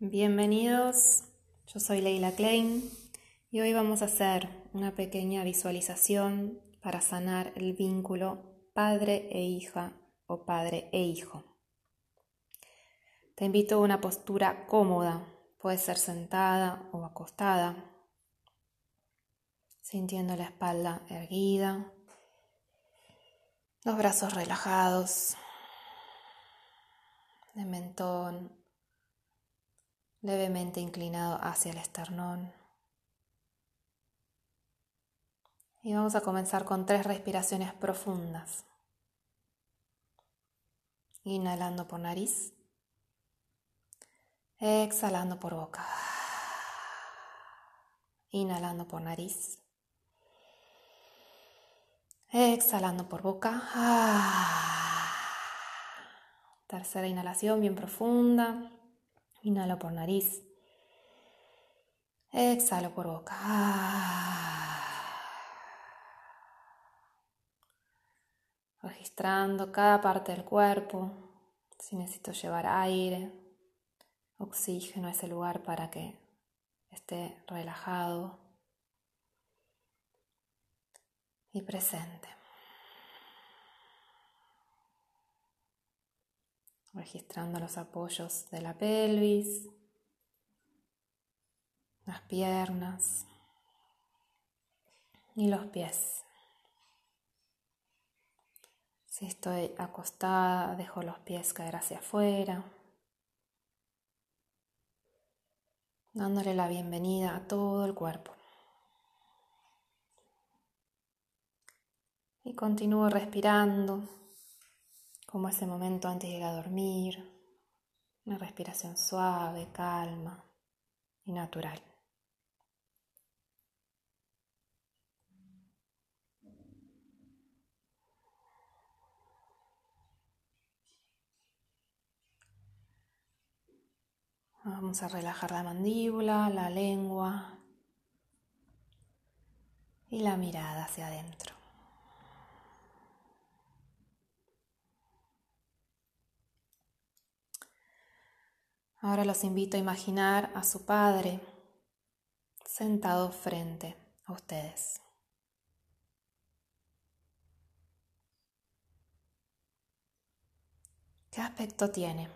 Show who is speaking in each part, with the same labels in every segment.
Speaker 1: Bienvenidos, yo soy Leila Klein y hoy vamos a hacer una pequeña visualización para sanar el vínculo padre e hija o padre e hijo. Te invito a una postura cómoda, puede ser sentada o acostada, sintiendo la espalda erguida, los brazos relajados, de mentón levemente inclinado hacia el esternón. Y vamos a comenzar con tres respiraciones profundas. Inhalando por nariz. Exhalando por boca. Inhalando por nariz. Exhalando por boca. Tercera inhalación bien profunda. Inhalo por nariz. Exhalo por boca. Registrando cada parte del cuerpo. Si necesito llevar aire, oxígeno a ese lugar para que esté relajado y presente. Registrando los apoyos de la pelvis, las piernas y los pies. Si estoy acostada, dejo los pies caer hacia afuera, dándole la bienvenida a todo el cuerpo. Y continúo respirando como ese momento antes de ir a dormir, una respiración suave, calma y natural. Vamos a relajar la mandíbula, la lengua y la mirada hacia adentro. Ahora los invito a imaginar a su padre sentado frente a ustedes. ¿Qué aspecto tiene?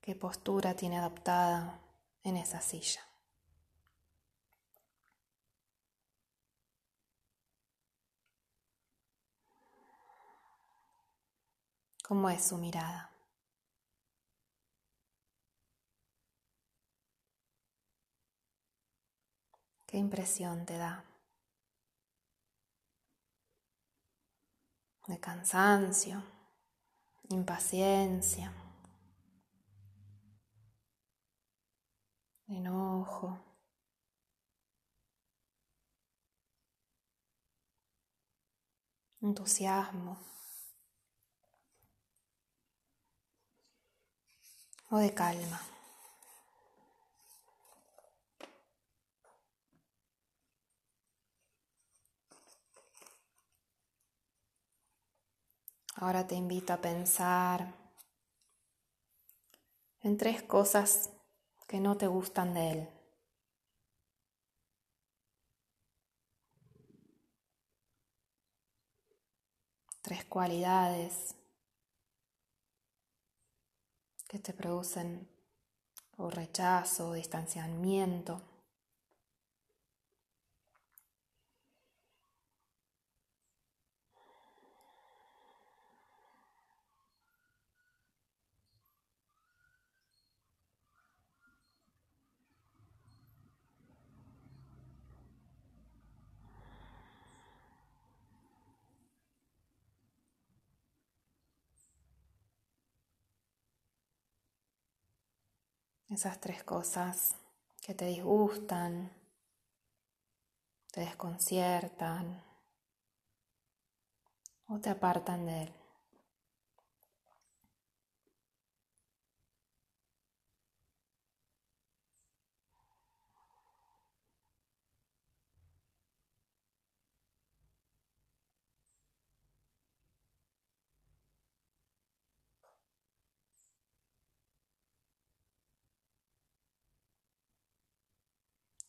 Speaker 1: ¿Qué postura tiene adoptada en esa silla? ¿Cómo es su mirada? ¿Qué impresión te da? De cansancio, impaciencia, enojo. entusiasmo. O de calma. Ahora te invito a pensar en tres cosas que no te gustan de él. Tres cualidades que te producen o rechazo, distanciamiento. Esas tres cosas que te disgustan, te desconciertan o te apartan de él.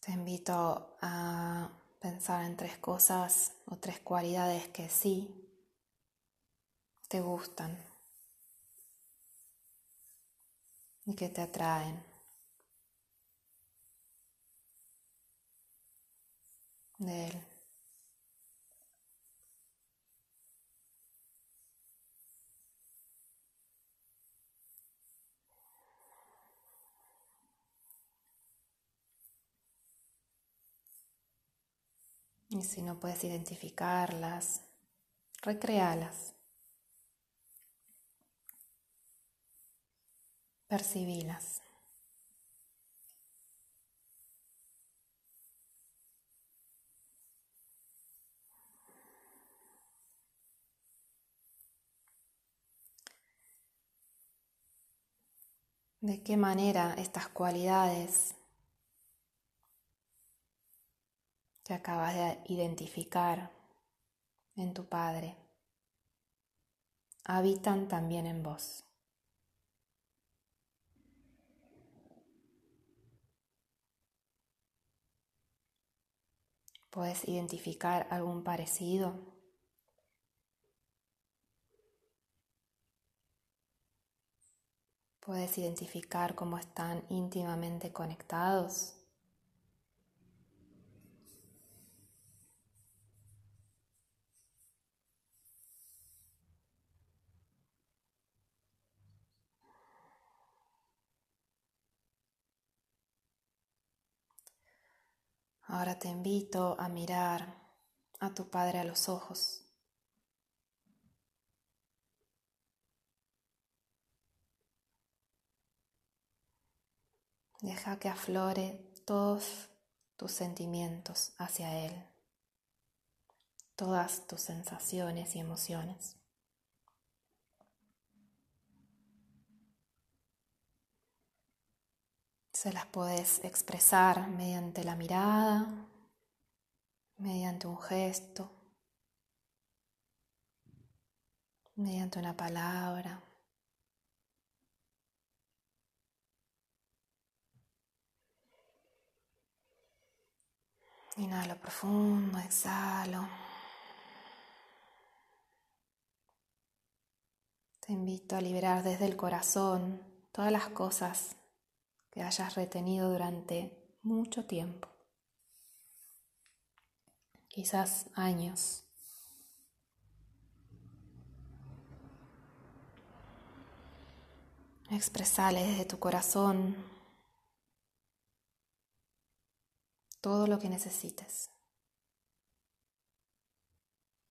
Speaker 1: Te invito a pensar en tres cosas o tres cualidades que sí te gustan y que te atraen. de él. Y si no puedes identificarlas, recréalas. Percibilas. ¿De qué manera estas cualidades que acabas de identificar en tu Padre habitan también en vos. ¿Puedes identificar algún parecido? ¿Puedes identificar cómo están íntimamente conectados? Ahora te invito a mirar a tu Padre a los ojos. Deja que aflore todos tus sentimientos hacia Él, todas tus sensaciones y emociones. Se las puedes expresar mediante la mirada, mediante un gesto, mediante una palabra. Inhalo profundo, exhalo. Te invito a liberar desde el corazón todas las cosas que hayas retenido durante mucho tiempo, quizás años. Expresale desde tu corazón todo lo que necesites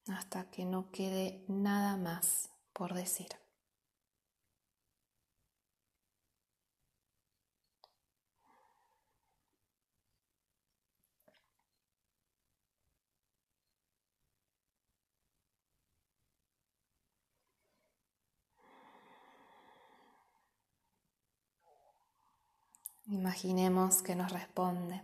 Speaker 1: hasta que no quede nada más por decir. Imaginemos que nos responde.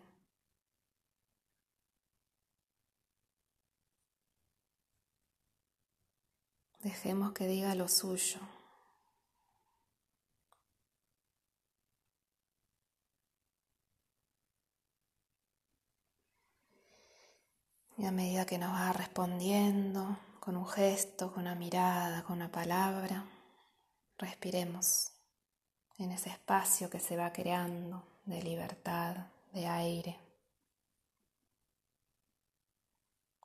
Speaker 1: Dejemos que diga lo suyo. Y a medida que nos va respondiendo, con un gesto, con una mirada, con una palabra, respiremos en ese espacio que se va creando de libertad, de aire,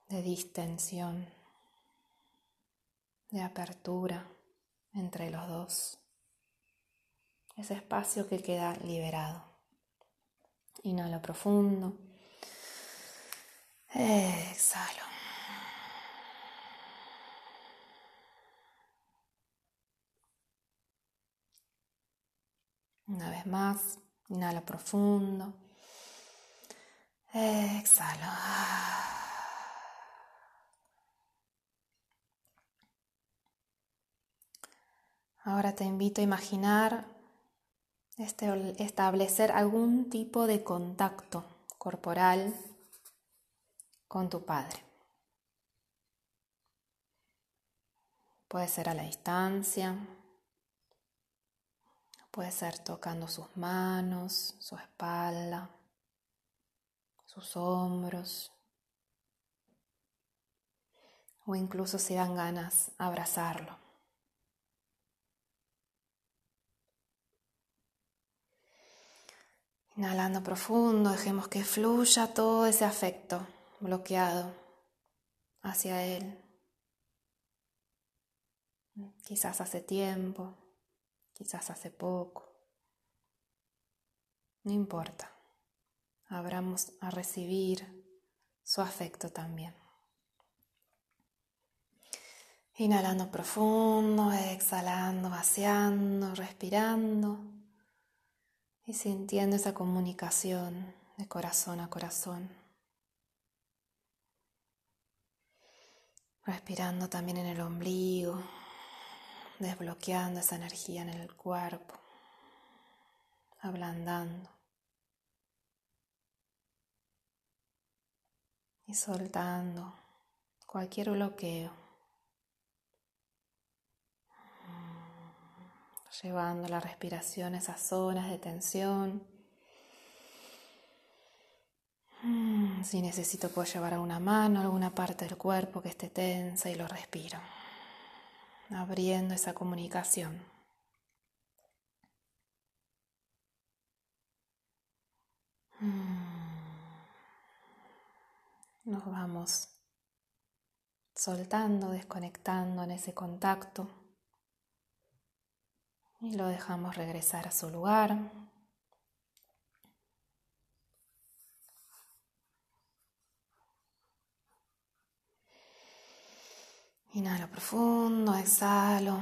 Speaker 1: de distensión, de apertura entre los dos. Ese espacio que queda liberado. Inhalo profundo. Exhalo. Una vez más, inhala profundo. Exhalo. Ahora te invito a imaginar este, establecer algún tipo de contacto corporal con tu padre. Puede ser a la distancia, Puede ser tocando sus manos, su espalda, sus hombros, o incluso si dan ganas, abrazarlo. Inhalando profundo, dejemos que fluya todo ese afecto bloqueado hacia Él. Quizás hace tiempo, quizás hace poco. No importa. Abramos a recibir su afecto también. Inhalando profundo, exhalando, vaciando, respirando y sintiendo esa comunicación de corazón a corazón. Respirando también en el ombligo, desbloqueando esa energía en el cuerpo, ablandando y soltando cualquier bloqueo. llevando la respiración a esas zonas de tensión. Si necesito puedo llevar alguna mano, alguna parte del cuerpo que esté tensa y lo respiro, abriendo esa comunicación. Mm. Nos vamos soltando, desconectando en ese contacto y lo dejamos regresar a su lugar. Inhalo profundo, exhalo.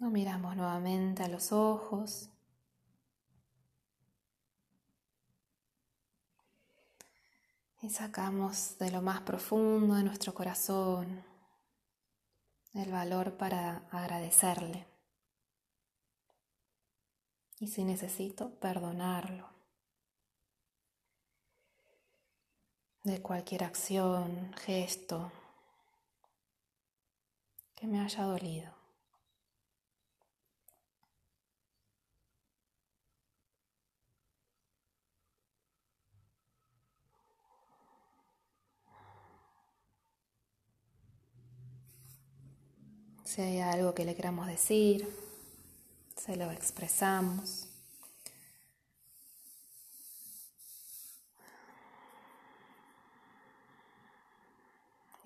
Speaker 1: Nos miramos nuevamente a los ojos. Y sacamos de lo más profundo de nuestro corazón el valor para agradecerle. Y si necesito, perdonarlo. De cualquier acción, gesto que me haya dolido. Si hay algo que le queramos decir, se lo expresamos.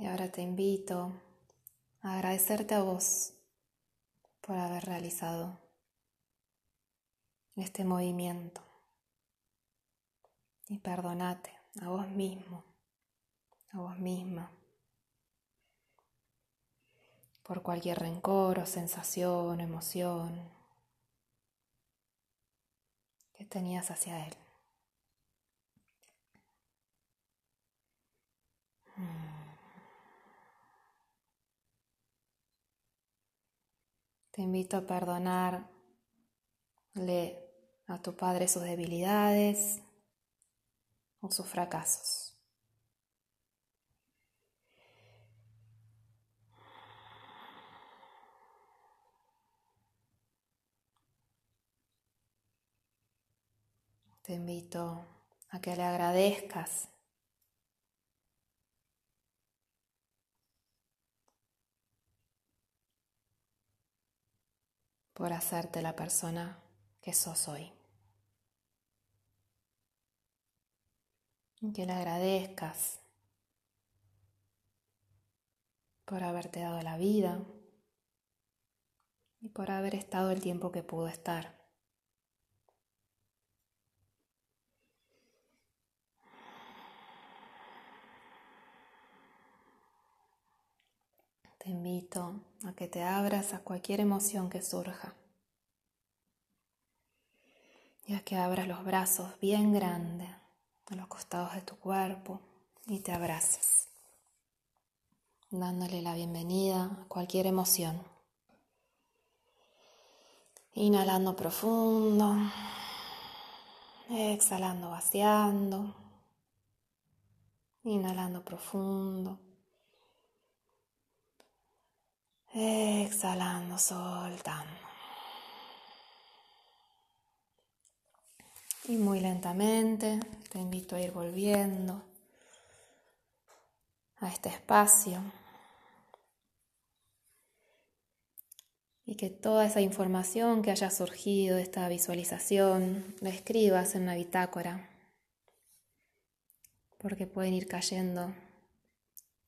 Speaker 1: Y ahora te invito a agradecerte a vos por haber realizado este movimiento. Y perdonate a vos mismo, a vos misma por cualquier rencor o sensación o emoción que tenías hacia él. Te invito a perdonarle a tu padre sus debilidades o sus fracasos. Te invito a que le agradezcas por hacerte la persona que sos hoy. Y que le agradezcas por haberte dado la vida y por haber estado el tiempo que pudo estar. Te a que te abras a cualquier emoción que surja y a que abras los brazos bien grandes a los costados de tu cuerpo y te abraces, dándole la bienvenida a cualquier emoción. Inhalando profundo, exhalando vaciando, inhalando profundo. Exhalando, soltando. Y muy lentamente te invito a ir volviendo a este espacio y que toda esa información que haya surgido de esta visualización la escribas en una bitácora porque pueden ir cayendo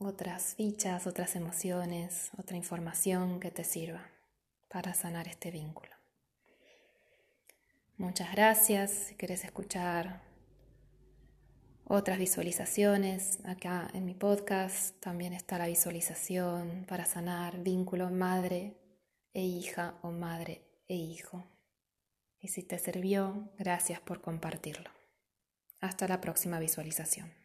Speaker 1: otras fichas, otras emociones, otra información que te sirva para sanar este vínculo. Muchas gracias. Si quieres escuchar otras visualizaciones, acá en mi podcast también está la visualización para sanar vínculo madre e hija o madre e hijo. Y si te sirvió, gracias por compartirlo. Hasta la próxima visualización.